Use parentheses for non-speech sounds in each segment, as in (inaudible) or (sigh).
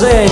Wahnsinn!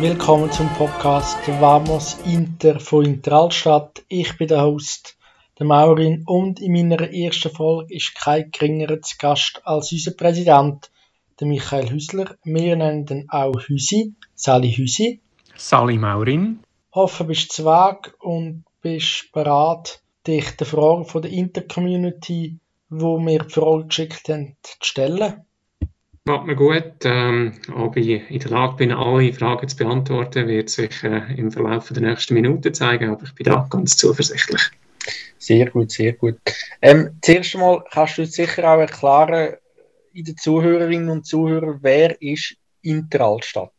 Willkommen zum Podcast Vamos Inter von Interalstadt. Ich bin der Host, der Maurin, und in meiner ersten Folge ist kein geringerer zu Gast als unser Präsident, der Michael Hüsler. Wir nennen ihn auch Hüsi. Sali Hüsi. Sali Maurin. Hoffe, bist du Weg und bist bereit, dich der Frage von der Inter-Community, wo mir die Frage geschickt haben, zu stellen. Macht mir gut. Ähm, ob ich in der Lage bin, alle Fragen zu beantworten, wird sich äh, im Verlauf der nächsten Minuten zeigen, aber ich bin da ganz zuversichtlich. Sehr gut, sehr gut. Ähm, zuerst einmal kannst du uns sicher auch erklären, in den Zuhörerinnen und Zuhörern, wer ist Interalstadt?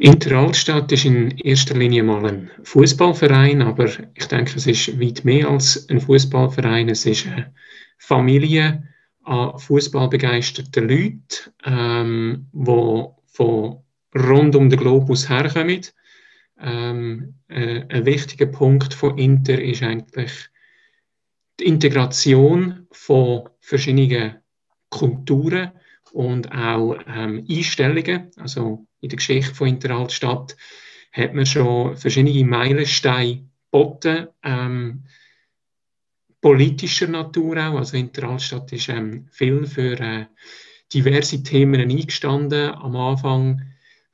Interalstadt ist in erster Linie mal ein Fußballverein, aber ich denke, es ist weit mehr als ein Fußballverein. Es ist eine Familie an fußballbegeisterten Leuten, ähm, die von rund um den Globus herkommen. Ähm, äh, ein wichtiger Punkt von Inter ist eigentlich die Integration von verschiedenen Kulturen und auch ähm, Einstellungen. Also in der Geschichte von Interaltstadt hat man schon verschiedene Meilensteine geboten, ähm, politischer Natur auch. Also Interaltstadt ist ähm, viel für äh, diverse Themen eingestanden. Am Anfang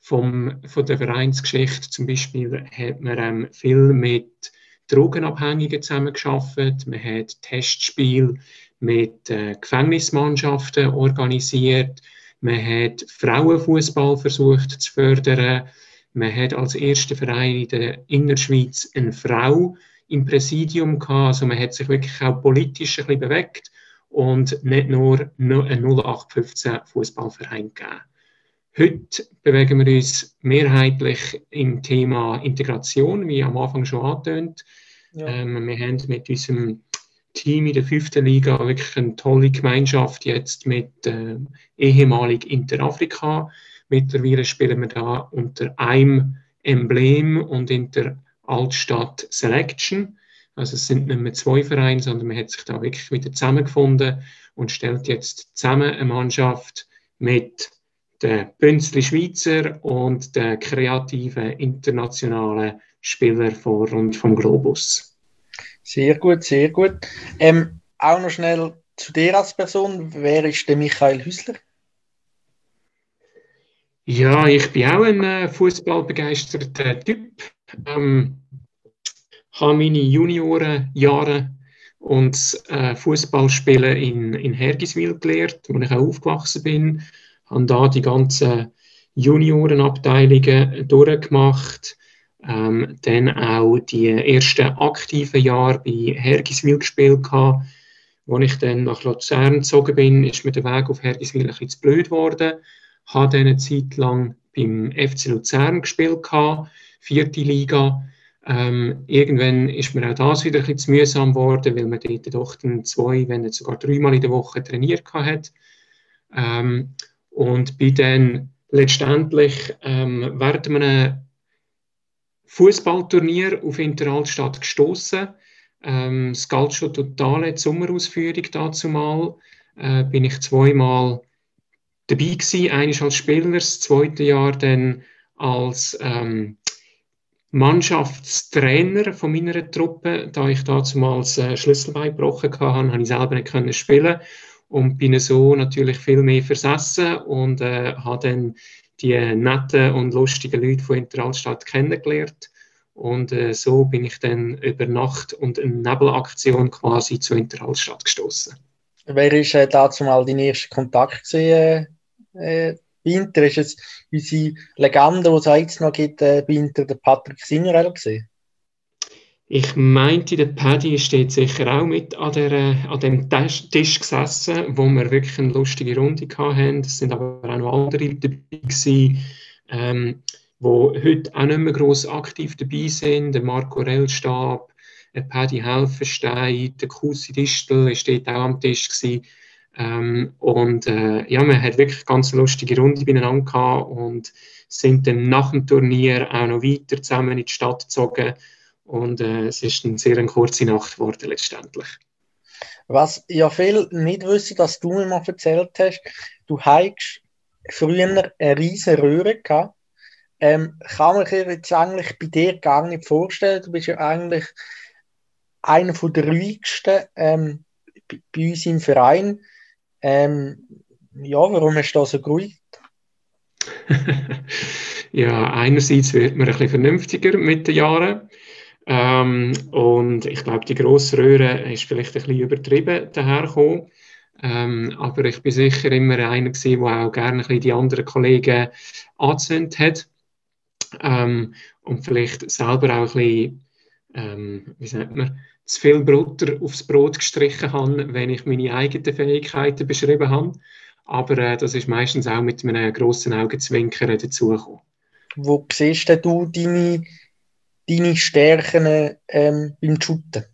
vom, von der Vereinsgeschichte zum Beispiel hat man ähm, viel mit Drogenabhängigen zusammengearbeitet. Man hat Testspiele mit äh, Gefängnismannschaften organisiert. Man hat Frauenfußball versucht zu fördern. Man hat als erster Verein in der Innerschweiz eine Frau im Präsidium gehabt. Also man hat sich wirklich auch politisch ein bisschen bewegt und nicht nur einen 0815 Fußballverein gegeben. Heute bewegen wir uns mehrheitlich im Thema Integration, wie am Anfang schon angetönt. Ja. Ähm, wir haben mit unserem Team in der fünften Liga wirklich eine tolle Gemeinschaft jetzt mit äh, ehemalig Interafrika. Mittlerweile spielen wir da unter einem Emblem und in der Altstadt Selection. Also es sind nicht mehr zwei Vereine, sondern man hat sich da wirklich wieder zusammengefunden und stellt jetzt zusammen eine Mannschaft mit den Bünzli Schweizer und den kreativen internationalen Spielern von rund vom Globus. Sehr gut, sehr gut. Ähm, auch noch schnell zu dir als Person. Wer ist der Michael Hüsler? Ja, ich bin auch ein äh, fußballbegeisterter Typ. Ähm, habe meine Juniorenjahre und äh, Fußballspielen in, in Hergiswil gelernt, wo ich auch aufgewachsen bin. Habe da die ganzen Juniorenabteilungen durchgemacht ähm, dann auch die ersten aktiven Jahre bei Hergiswil gespielt gehabt. Als ich dann nach Luzern gezogen bin, ist mir der Weg auf Hergiswil ein bisschen zu blöd geworden. Habe dann eine Zeit lang beim FC Luzern gespielt vierte Liga. Ähm, irgendwann ist mir auch das wieder ein bisschen zu mühsam geworden, weil man dort doch dann zwei, wenn nicht sogar dreimal in der Woche trainiert hat. Ähm, und bin dann letztendlich ähm, während einem Fußballturnier auf Interalstadt gestoßen. Ähm, das galt schon total die Sommerausführung dazu mal. Äh, bin ich zweimal dabei gewesen, einmal als Spieler, das zweite Jahr dann als ähm, Mannschaftstrainer von meiner Truppe. Da ich damals äh, Schlüsselbein gebrochen hatte, habe ich selber nicht können spielen und bin so natürlich viel mehr versessen und äh, habe dann die netten und lustigen Leute von Interalstadt kennengelernt. Und äh, so bin ich dann über Nacht und eine Nebelaktion quasi zur Interalstadt gestoßen. Wer war äh, dazu mal dein erster Kontakt gesehen, äh, äh, bei Inter? Ist es unsere Legende, die es jetzt noch gibt, äh, bei Inter, der Patrick Signorel gesehen? Ich meinte, der Paddy steht sicher auch mit an, der, äh, an dem Tisch gesessen, wo wir wirklich eine lustige Runde hatten. Es sind aber auch noch andere dabei gewesen, ähm, heute auch nicht mehr gross aktiv dabei sind. Der Marco Rellstab, der Paddy Helfenstein, der Kusi Distel ist dort auch am Tisch. Ähm, und äh, ja, man hat wirklich ganz lustige Runde beieinander gehabt und sind dann nach dem Turnier auch noch weiter zusammen in die Stadt gezogen. Und äh, es ist eine sehr eine kurze Nacht geworden letztendlich. Was ja viel nicht wissen, dass du mir mal erzählt hast, du hast früher eine riesige Röhre gehabt. Ähm, kann man sich jetzt eigentlich bei dir gar nicht vorstellen. Du bist ja eigentlich einer der ruhigsten ähm, bei uns im Verein. Ähm, ja, warum hast du da so geruhig? (laughs) ja, einerseits wird man ein bisschen vernünftiger mit den Jahren. Ähm, und ich glaube, die grosse Röhre ist vielleicht ein bisschen übertrieben dahergekommen. Ähm, aber ich bin sicher immer einer gewesen, der auch gerne ein bisschen die anderen Kollegen angezündet hat. Ähm, und vielleicht selber auch ein bisschen, ähm, wie sagt man, zu viel Butter aufs Brot gestrichen habe, wenn ich meine eigenen Fähigkeiten beschrieben habe. Aber äh, das ist meistens auch mit einem grossen Augenzwinkern dazugekommen. Wo siehst du deine, deine Stärken ähm, beim Shooten?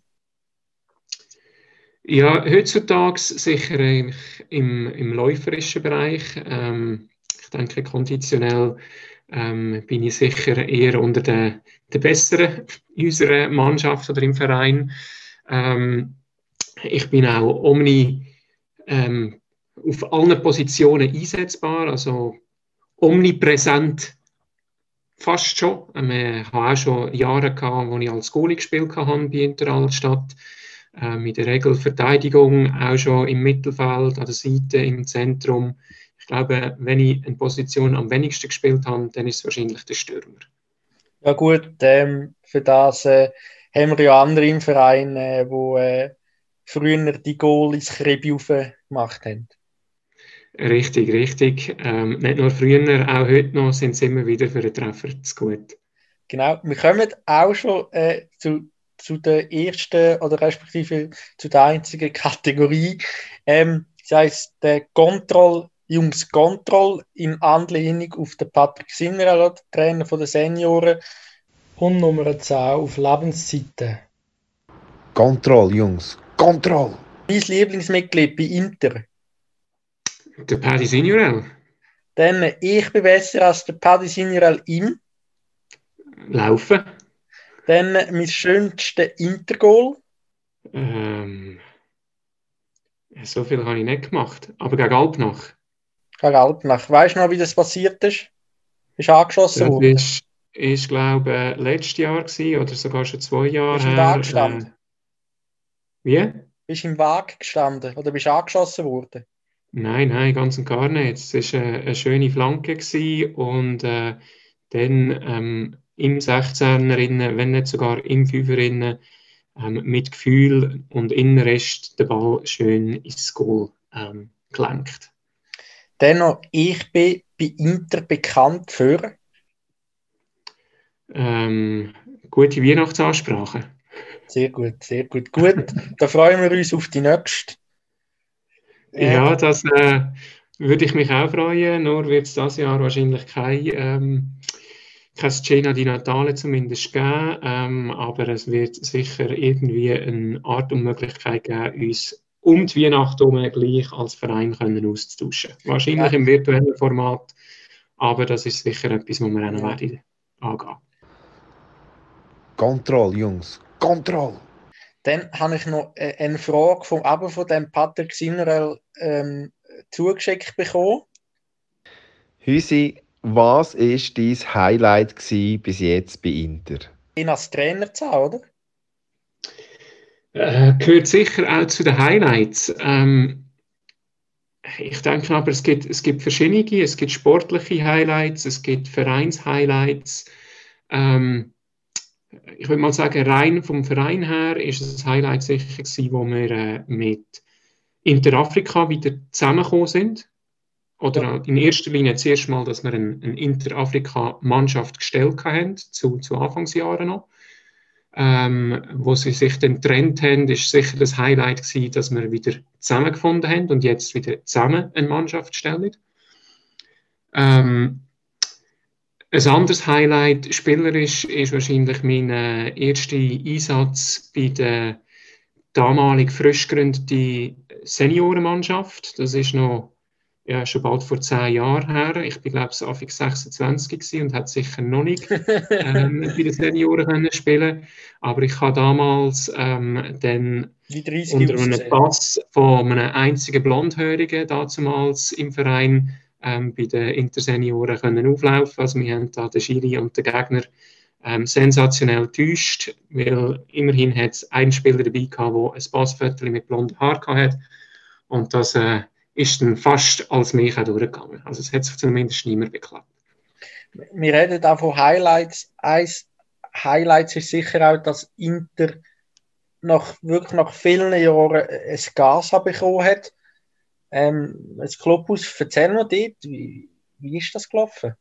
Ja, heutzutage sicher im, im läuferischen Bereich. Ähm, ich denke, konditionell ähm, bin ich sicher eher unter den, den Besseren in unserer Mannschaft oder im Verein. Ähm, ich bin auch omni ähm, auf allen Positionen einsetzbar, also omnipräsent fast schon. Ähm, ich habe auch schon Jahre wo ich als Goalie gespielt habe bei Interalstadt. Ähm, in der Regel Verteidigung, auch schon im Mittelfeld, an der Seite, im Zentrum. Ich glaube, wenn ich eine Position am wenigsten gespielt habe, dann ist es wahrscheinlich der Stürmer. Ja gut, ähm, für das äh, haben wir ja andere im Verein, äh, wo äh, früher die Goal ins Krebi gemacht haben. Richtig, richtig. Ähm, nicht nur früher, auch heute noch sind sie immer wieder für den Treffer zu gut. Genau, wir kommen auch schon äh, zu, zu der ersten oder respektive zu der einzigen Kategorie. Ähm, das heißt, der Control Jungs Control in Anlehnung auf den Patrick Sinner, Trainer der Senioren. Und Nummer 10 auf Lebenszeiten. Control, Jungs, Control! Mein Lieblingsmitglied bei Inter. Der Paddy Signorel. Dann, ich bin besser als der Paddy Signorel im Laufen. Dann mein schönstes Intergoal. Ähm, so viel habe ich nicht gemacht, aber gegen Alpnach. Gegen Alpnach. Weißt du noch, wie das passiert ist? Ist angeschossen worden? Das ist, glaube ich, letztes Jahr gewesen, oder sogar schon zwei Jahre bist du im Wagen gestanden? Äh, wie? Bist du im Wagen gestanden oder bist du angeschossen worden? Nein, nein, ganz und gar nicht. Es war eine, eine schöne Flanke und äh, dann ähm, im 16er, wenn nicht sogar im 5er, ähm, mit Gefühl und Innenrest den Ball schön ins Goal ähm, gelenkt. Dennoch, ich bin bei Inter bekannt für ähm, gute Weihnachtsansprache. Sehr gut, sehr gut. Gut, (laughs) da freuen wir uns auf die nächste. Ja, das äh, würde ich mich auch freuen, nur wird es dieses Jahr wahrscheinlich kein, ähm, kein Cena di Natale zumindest geben, ähm, aber es wird sicher irgendwie eine Art und Möglichkeit geben, uns um die Weihnachten gleich als Verein können auszutauschen. Wahrscheinlich ja. im virtuellen Format, aber das ist sicher etwas, was wir auch noch werden angehen. Kontroll, Jungs, Kontroll! Dann habe ich noch äh, eine Frage von, eben von dem Patrick Sinnerel ähm, zugeschickt bekommen. Hüsi, was war dein Highlight bis jetzt bei Inter? Ich als Trainer zu haben, oder? Äh, gehört sicher auch zu den Highlights. Ähm, ich denke aber, es gibt, es gibt verschiedene. Es gibt sportliche Highlights, es gibt Vereinshighlights. Ähm, ich würde mal sagen, rein vom Verein her ist es ein Highlight sicher gewesen, wo wir äh, mit Interafrika wieder zusammengekommen sind. Oder ja. in erster Linie zuerst mal, dass wir eine, eine Interafrika-Mannschaft gestellt haben, zu, zu Anfangsjahren noch. Ähm, wo sie sich dann getrennt haben, ist sicher das Highlight gewesen, dass wir wieder zusammengefunden haben und jetzt wieder zusammen eine Mannschaft stellen. Ähm, ein anderes Highlight spielerisch ist wahrscheinlich mein äh, erster Einsatz bei der damalig frisch gegründete Seniorenmannschaft. Das ist noch ja, schon bald vor zehn Jahren her. Ich bin, glaube ich, Anfang 26 und hat sicher noch nicht ähm, (laughs) bei den Senioren können spielen Aber ich habe damals ähm, dann unter einem Pass von einem einzigen Blondhörigen damals im Verein ähm, bei den Intersenioren können auflaufen. Also wir haben da den Schiri und den Gegner ähm, sensationell täuscht, weil immerhin hat es einen Spieler dabei gehabt, der ein Passviertel mit blonden Haaren hatte. Und das äh, ist dann fast als mich durchgegangen. Also es hat sich zumindest niemand beklagt. Wir reden auch von Highlights. Eins Highlights ist sicher auch, dass Inter nach, wirklich nach vielen Jahren ein Gas bekommen hat. Ähm, das Clubhaus, erzähl mal dort, wie, wie ist das gelaufen?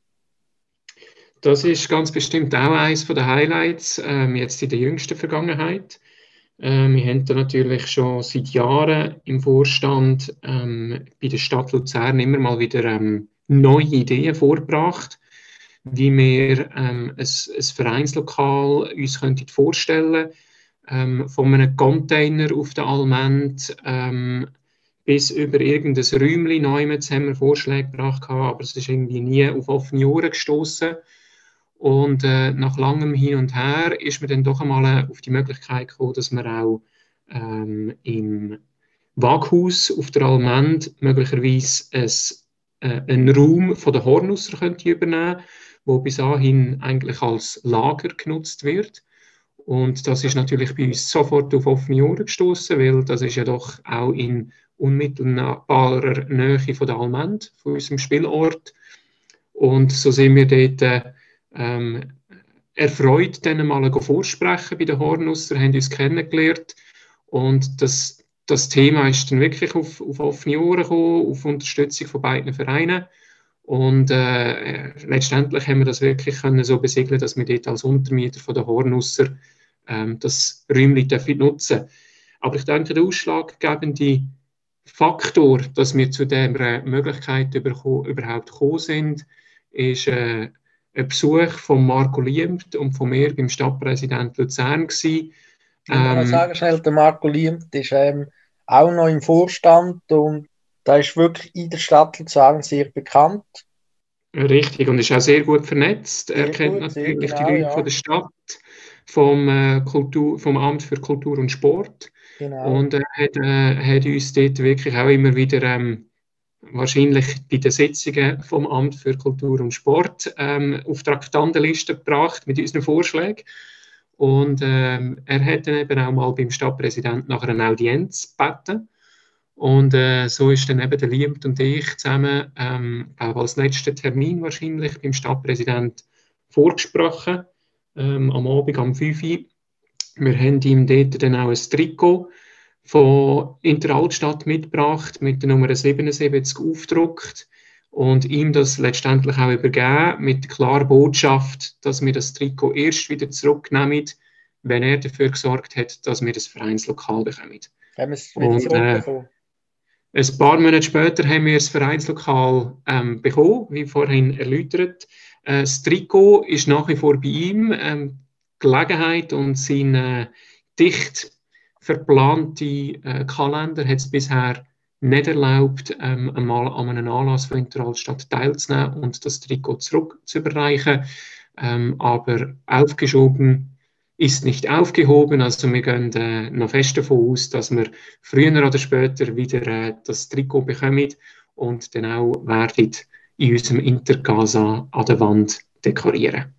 Das ist ganz bestimmt auch eines der Highlights ähm, jetzt in der jüngsten Vergangenheit. Ähm, wir haben da natürlich schon seit Jahren im Vorstand ähm, bei der Stadt Luzern immer mal wieder ähm, neue Ideen vorgebracht, wie wir ähm, ein, ein Vereinslokal uns könnten vorstellen ähm, von einem Container auf der Alment ähm, bis über irgendein Räumchen Neumetz haben wir Vorschläge gebracht, aber es ist irgendwie nie auf offene Ohren gestoßen. Und äh, nach langem Hin und Her ist man dann doch einmal auf die Möglichkeit gekommen, dass man auch ähm, im Waghaus auf der Almend möglicherweise ein, äh, einen Raum von der Hornusser könnte übernehmen, wo bis dahin eigentlich als Lager genutzt wird. Und das ist natürlich bei uns sofort auf offene Ohren gestoßen, weil das ist ja doch auch in unmittelbarer Nähe von der Almend, von unserem Spielort. Und so sind wir dort ähm, erfreut dann mal vorsprechen bei den Hornusser, haben uns kennengelernt. Und das, das Thema ist dann wirklich auf, auf offene Ohren gekommen, auf Unterstützung von beiden Vereinen. Und äh, letztendlich haben wir das wirklich können so besiegeln, dass wir dort als Untermieter von den Hornusser ähm, das Räumchen nutzen. Aber ich denke, der ausschlaggebende Faktor, dass wir zu dieser Möglichkeit überhaupt gekommen sind, ist äh, ein Besuch von Marco Liemt und von mir beim Stadtpräsident Luzern. Gewesen. Ich ähm, sagen schnell, der Marco Liemt ist ähm, auch noch im Vorstand und da ist wirklich in der Stadt Luzern sehr bekannt. Richtig, und ist auch sehr gut vernetzt. Sehr er kennt gut, natürlich genau, die Leute ja. von der Stadt, vom, äh, Kultur, vom Amt für Kultur und Sport. Genau. Und er hat, äh, hat uns dort wirklich auch immer wieder ähm, wahrscheinlich bei den Sitzungen vom Amt für Kultur und Sport ähm, auf Traktandenliste gebracht mit unseren Vorschlägen. Und ähm, er hat dann eben auch mal beim Stadtpräsidenten nach einer Audienz gebeten. Und äh, so ist dann eben der Liebt und ich zusammen, ähm, auch als letzter Termin wahrscheinlich, beim Stadtpräsidenten vorgesprochen, ähm, am Abend um 5 Uhr. Wir haben ihm dort dann auch ein Trikot von Interaltstadt mitgebracht, mit der Nummer 77 aufgedruckt und ihm das letztendlich auch übergeben mit der klaren Botschaft, dass wir das Trikot erst wieder zurücknehmen, wenn er dafür gesorgt hat, dass wir das Vereinslokal bekommen. Haben wir es und, äh, ein paar Monate später haben wir das Vereinslokal ähm, bekommen, wie vorhin erläutert. Äh, das Trikot ist nach wie vor bei ihm. Ähm, Gelegenheit und sein äh, dicht verplante äh, Kalender hat es bisher nicht erlaubt, ähm, einmal an einem Anlass von Interalstadt teilzunehmen und das Trikot zurück zu überreichen. Ähm, aber aufgeschoben ist nicht aufgehoben. Also wir gehen äh, noch fest davon aus, dass wir früher oder später wieder äh, das Trikot bekommen und dann auch werden in unserem Intercasa an der Wand dekorieren.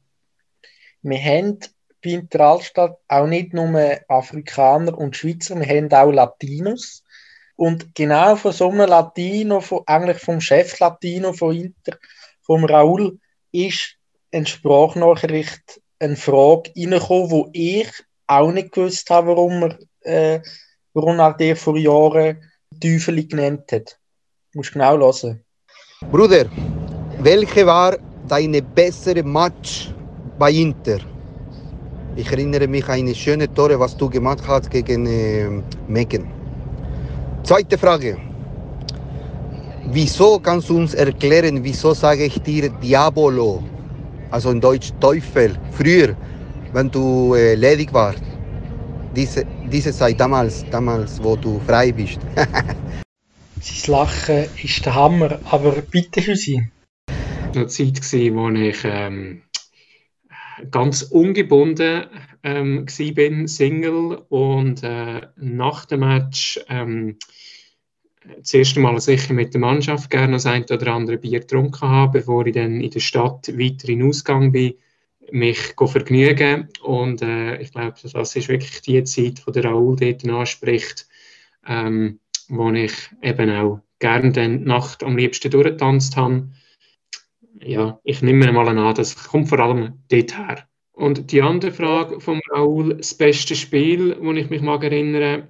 Wir haben bei Interalstadt auch nicht nur Afrikaner und Schweizer, wir haben auch Latinos. Und genau von so einem Latino, von, eigentlich vom Chef Latino von Inter, vom Raul, ist eine Sprachnachricht, eine Frage reingekommen, wo ich auch nicht gewusst habe, warum er, äh, warum er vor Jahren Teufel genannt hat. Du musst genau hören. Bruder, welche war deine bessere Match bei Inter? Ich erinnere mich an eine schöne Tore, was du gemacht hast gegen äh, Mecken. Zweite Frage. Wieso kannst du uns erklären, wieso sage ich dir Diabolo, also in Deutsch Teufel, früher, wenn du äh, ledig warst? Diese, diese Zeit damals, damals, wo du frei bist. (laughs) Sein Lachen ist der Hammer, aber bitte für Sie. eine Zeit, gewesen, wo ich ähm, ganz ungebunden ähm, bin, Single und äh, nach dem Match ähm, das erste Mal sicher mit der Mannschaft gerne das ein oder andere Bier getrunken habe, bevor ich dann in der Stadt weiter in Ausgang bin, mich vergnügen. Und äh, ich glaube, das ist wirklich die Zeit, die der Raoul dort anspricht, ähm, wo ich eben auch gerne die Nacht am liebsten durchgetanzt habe ja, ich nehme mal an, das kommt vor allem dort her. Und die andere Frage von Raoul, das beste Spiel, wo ich mich mag erinnern,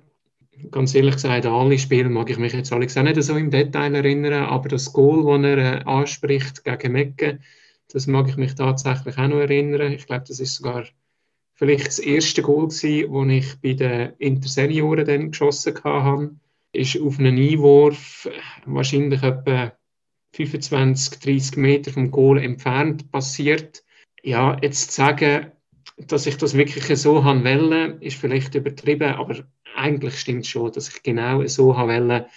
ganz ehrlich gesagt, alle Spiele mag ich mich jetzt alle gesagt nicht so im Detail erinnern, aber das Goal, das er äh, anspricht gegen Mecke, das mag ich mich tatsächlich auch noch erinnern. Ich glaube, das ist sogar vielleicht das erste Goal das ich bei den Intersenioren dann geschossen habe. Ist auf einen Einwurf wahrscheinlich etwa 25, 30 Meter vom Goal entfernt passiert. Ja, jetzt zu sagen, dass ich das wirklich so haben wollte, ist vielleicht übertrieben, aber eigentlich stimmt schon, dass ich genau so haben wollte,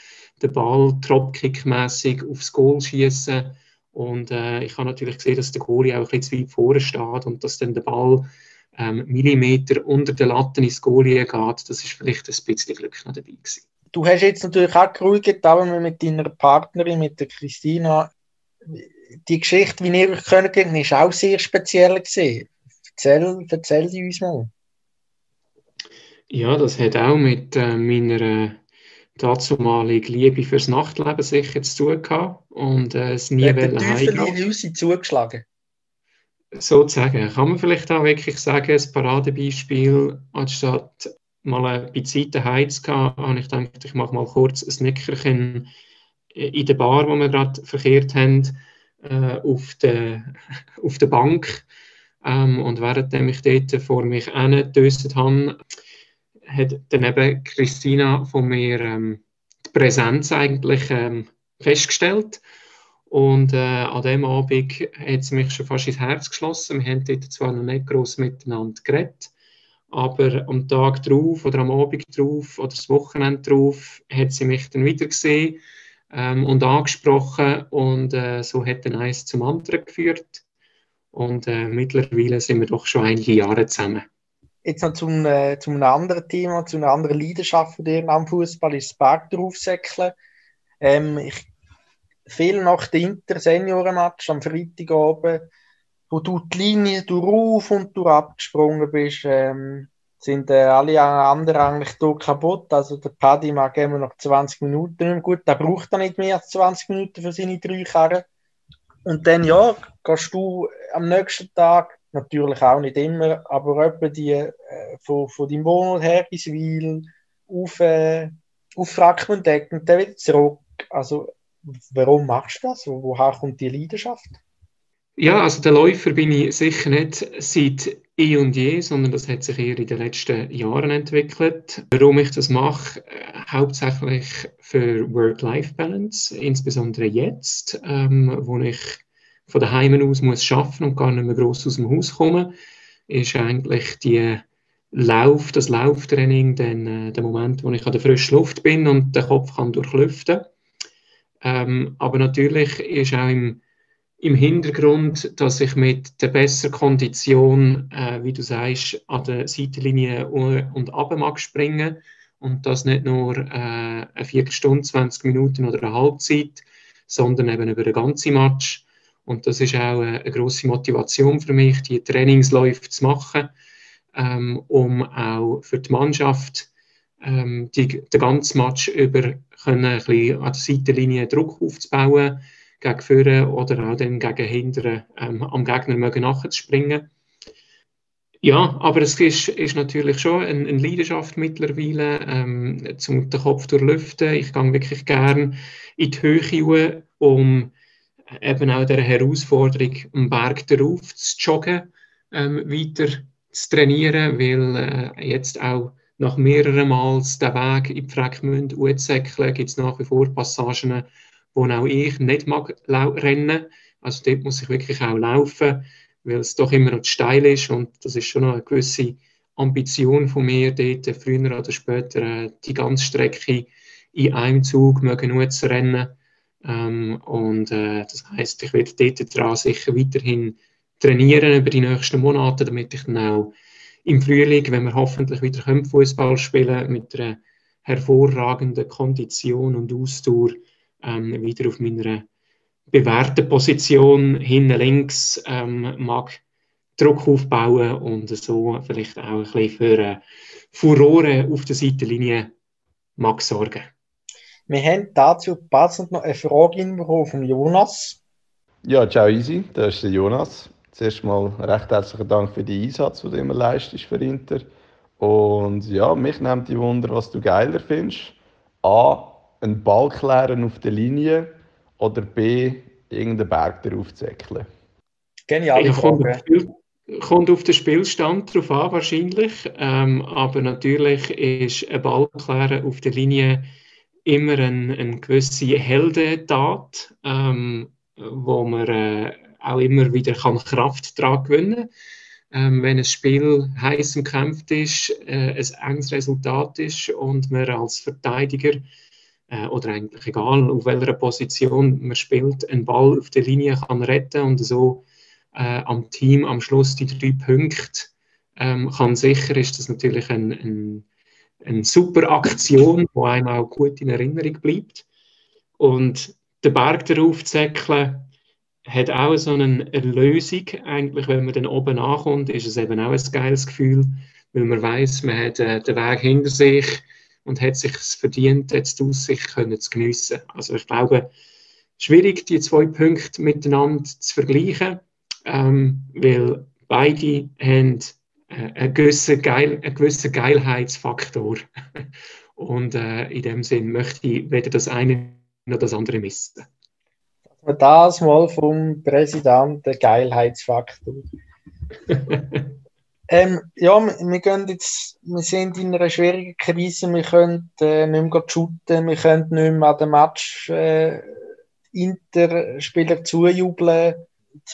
den Ball Dropkick-mässig aufs Goal schießen und äh, ich habe natürlich gesehen, dass der Goalie auch ein bisschen zu weit vorne steht und dass dann der Ball ähm, Millimeter unter der Latte ins Goalie geht. Das ist vielleicht ein bisschen Glück noch dabei gewesen. Du hast jetzt natürlich auch geruhigt, aber mit deiner Partnerin, mit der Christina. Die Geschichte, wie ihr euch kennengelernt ist auch sehr speziell gesehen. Erzähl, erzähl die uns mal. Ja, das hat auch mit äh, meiner äh, dazumaligen Liebe fürs Nachtleben sicher zu tun gehabt und äh, es nie wollen heimgehen. in uns zugeschlagen? Sozusagen, kann man vielleicht auch wirklich sagen, ein Paradebeispiel, anstatt mal ein bisschen Zeit daheim zu gehen, habe ich gedacht, ich mache mal kurz ein Nickerchen in der Bar, wo wir gerade verkehrt haben, äh, auf, der, (laughs) auf der Bank. Ähm, und während ich dort vor mich hingedöset habe, hat dann eben Christina von mir ähm, die Präsenz eigentlich ähm, festgestellt. Und äh, an dem Abend hat sie mich schon fast ins Herz geschlossen. Wir haben dort zwar noch nicht gross miteinander geredet, aber am Tag drauf oder am Abend drauf oder das Wochenende drauf hat sie mich dann wieder gesehen ähm, und angesprochen und äh, so hat dann eins zum anderen geführt. Und äh, mittlerweile sind wir doch schon einige Jahre zusammen. Jetzt noch zum, äh, zum anderen Thema, zu einer anderen Leidenschaft von dir am Fußball ist das Bergdraufsäckeln. Ähm, ich viel nach dem Inter-Senioren-Match am Freitagabend, wo du die Linie durch und durch abgesprungen bist, ähm, sind äh, alle anderen eigentlich hier kaputt. Also der Paddy mag immer noch 20 Minuten gut. Der braucht dann nicht mehr als 20 Minuten für seine drei Karren. Und dann, ja, gehst du am nächsten Tag, natürlich auch nicht immer, aber etwa die äh, von, von deinem Wohnort her ins Wil auf, äh, auf Frackmendeck und dann wieder zurück. Also, warum machst du das? Wo- Woher kommt die Leidenschaft? Ja, also der Läufer bin ich sicher nicht seit eh und je, sondern das hat sich eher in den letzten Jahren entwickelt. Warum ich das mache, äh, hauptsächlich für Work-Life-Balance, insbesondere jetzt, ähm, wo ich von daheim aus muss schaffen und gar nicht mehr groß aus dem Haus kommen, ist eigentlich die Lauf, das Lauftraining dann äh, der Moment, wo ich an der frischen Luft bin und den Kopf kann durchlüften. Ähm, aber natürlich ist auch im im Hintergrund, dass ich mit der besseren Kondition, äh, wie du sagst, an der Seitenlinie und ab mag springen und das nicht nur äh, eine Viertelstunde, 20 Minuten oder eine Halbzeit, sondern eben über den ganzen Match. Und das ist auch eine, eine grosse Motivation für mich, die Trainingsläufe zu machen, ähm, um auch für die Mannschaft ähm, die, den ganzen Match über können ein bisschen an der Seitenlinie Druck aufzubauen gegen vorne oder auch dann gegen hinten ähm, am Gegner mögen nachzuspringen. Ja, aber es ist, ist natürlich schon eine, eine Leidenschaft mittlerweile, ähm, zum den Kopf durchlüften. Ich gehe wirklich gern in die Höhe, um eben auch der Herausforderung, am Berg darauf zu joggen, ähm, weiter zu trainieren, weil äh, jetzt auch nach mehreren Mal den Weg in die Freckmünd gibt es nach wie vor Passagen, wo auch ich nicht mag rennen. Also dort muss ich wirklich auch laufen, weil es doch immer noch steil ist und das ist schon noch eine gewisse Ambition von mir, dort früher oder später äh, die ganze Strecke in einem Zug mögen zu rennen. Ähm, und äh, das heißt, ich werde dort dran sicher weiterhin trainieren über die nächsten Monate, damit ich dann auch im Frühling, wenn wir hoffentlich wieder Fußball spielen mit einer hervorragenden Kondition und Ausdauer, ähm, wieder auf meiner bewährten Position hinten links ähm, mag Druck aufbauen und so vielleicht auch ein bisschen für äh, Furore auf der Seitenlinie mag sorgen. Wir haben dazu passend noch eine Frage von Jonas. Ja, ciao Easy, das ist der Jonas. Zuerst mal recht herzlichen Dank für den Einsatz, den du immer leistest für Inter. Und ja, mich nimmt die Wunder, was du geiler findest. A, einen Ball klären auf der Linie oder B, irgendeinen Berg darauf zäckeln. Geniale Frage. Kommt auf den Spielstand drauf an, wahrscheinlich. Ähm, aber natürlich ist ein Ball klären auf der Linie immer eine, eine gewisse Heldentat, ähm, wo man äh, auch immer wieder kann Kraft daran gewinnen ähm, wenn ein Spiel heiß umkämpft ist, äh, ein enges Resultat ist und man als Verteidiger äh, oder eigentlich egal auf welcher Position man spielt, einen Ball auf der Linie kann retten und so äh, am Team am Schluss die drei Punkte ähm, kann sicher, ist das natürlich ein, ein, eine super Aktion, die einem auch gut in Erinnerung bleibt. Und den Berg darauf zu säckeln, hat auch so eine Lösung. Eigentlich, wenn man dann oben ankommt, ist es eben auch ein geiles Gefühl, weil man weiß, man hat äh, den Weg hinter sich und hat sich verdient, jetzt die Aussicht können zu geniessen. Also ich glaube, schwierig, die zwei Punkte miteinander zu vergleichen, ähm, weil beide haben äh, einen, gewissen Geil, einen gewissen Geilheitsfaktor. (laughs) und äh, in dem Sinn möchte ich weder das eine noch das andere missen das mal vom Präsidenten Geilheitsfaktor. (laughs) ähm, ja, wir, gehen jetzt, wir sind in einer schwierigen Krise, wir können äh, nicht mehr shooten, wir können nicht mehr an dem Match äh, Inter-Spieler zujubeln.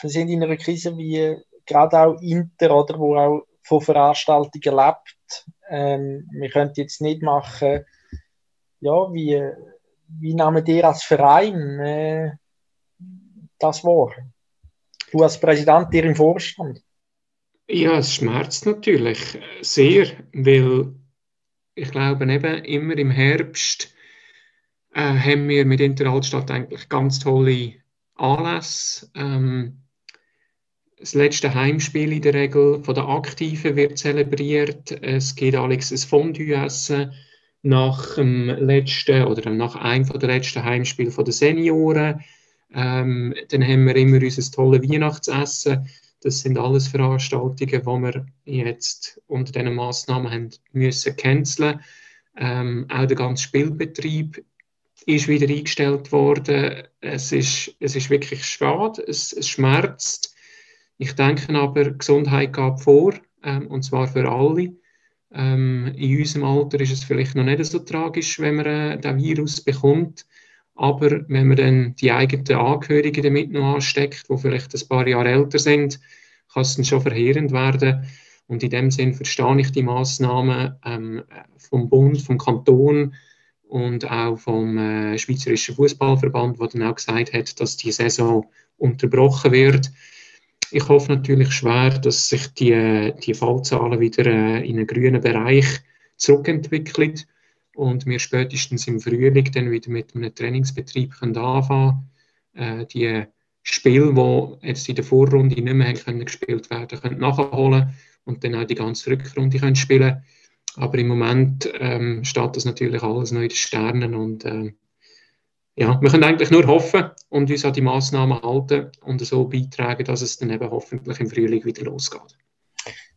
Wir sind in einer Krise wie gerade auch Inter, oder, wo auch von Veranstaltungen lebt. Ähm, wir können jetzt nicht machen, ja, wie, wie nehmen ihr als Verein äh, das war. Du als Präsident, dir im Vorstand. Ja, es schmerzt natürlich sehr, weil ich glaube eben immer im Herbst äh, haben wir mit Interalstadt eigentlich ganz tolle Anlässe. Ähm, das letzte Heimspiel in der Regel von der Aktiven wird zelebriert. Es geht Alex ein Fondue essen nach dem letzten oder nach einem der letzten Heimspiele der Senioren. Ähm, dann haben wir immer unser tolles Weihnachtsessen. Das sind alles Veranstaltungen, die wir jetzt unter diesen Massnahmen haben müssen canceln. Ähm, auch der ganze Spielbetrieb ist wieder eingestellt worden. Es ist, es ist wirklich schade, es, es schmerzt. Ich denke aber, Gesundheit gab vor, ähm, und zwar für alle. Ähm, in unserem Alter ist es vielleicht noch nicht so tragisch, wenn man äh, den Virus bekommt. Aber wenn man dann die eigenen Angehörigen damit noch ansteckt, die vielleicht ein paar Jahre älter sind, kann es dann schon verheerend werden. Und in dem Sinn verstehe ich die Massnahmen ähm, vom Bund, vom Kanton und auch vom äh, Schweizerischen Fußballverband, der dann auch gesagt hat, dass die Saison unterbrochen wird. Ich hoffe natürlich schwer, dass sich die, die Fallzahlen wieder äh, in einen grünen Bereich zurückentwickeln und wir spätestens im Frühling dann wieder mit einem Trainingsbetrieb können anfangen äh, die Spiele, die jetzt in der Vorrunde nicht mehr können gespielt werden können, nachholen und dann auch die ganze Rückrunde können spielen aber im Moment ähm, steht das natürlich alles noch in den Sternen und äh, ja, wir können eigentlich nur hoffen und uns an die Massnahmen halten und so beitragen, dass es dann eben hoffentlich im Frühling wieder losgeht.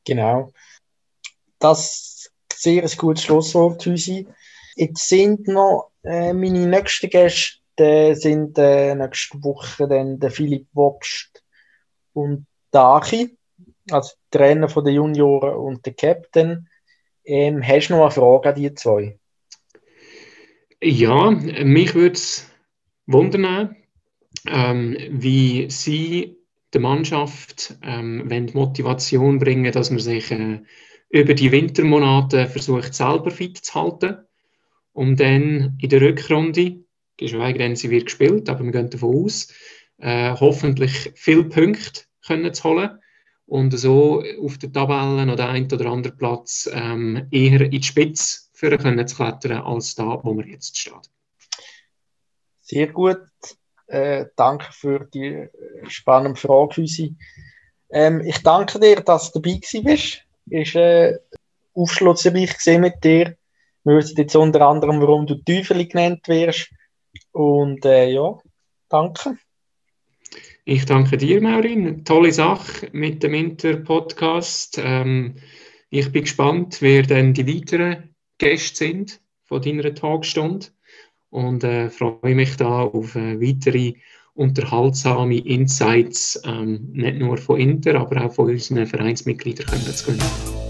Genau. Das ist ein sehr gutes Schlusswort, Hüsi. Jetzt sind noch äh, meine nächsten Gäste äh, sind äh, nächste Woche dann der Philipp Wobst und Dachi, also Trainer von der Junioren und der Captain. Ähm, hast du noch eine Frage an die zwei? Ja, mich würde es wundern, ähm, wie Sie der Mannschaft ähm, Motivation bringen, dass man sich äh, über die Wintermonate versucht, selber fit zu halten, um dann in der Rückrunde, geschweige denn sie wird gespielt, aber wir gehen davon aus, äh, hoffentlich viele Punkte können zu holen und so auf der Tabelle noch den einen oder anderen Platz ähm, eher in die Spitze für können zu klettern, als da, wo wir jetzt stehen. Sehr gut. Äh, danke für die äh, spannende Frage, Hüsi. Ähm, ich danke dir, dass du dabei bist. Ist äh, aufschlussreich mit dir. Wir wissen jetzt unter anderem, warum du Teufel genannt wirst. Und äh, ja, danke. Ich danke dir, Maurin. Tolle Sache mit dem Inter-Podcast. Ähm, ich bin gespannt, wer denn die weiteren Gäste sind von deiner Tagstunde und äh, freue mich da auf äh, weitere unterhaltsame Insights, ähm, nicht nur von Inter, aber auch von unseren Vereinsmitgliedern können zu gewinnen.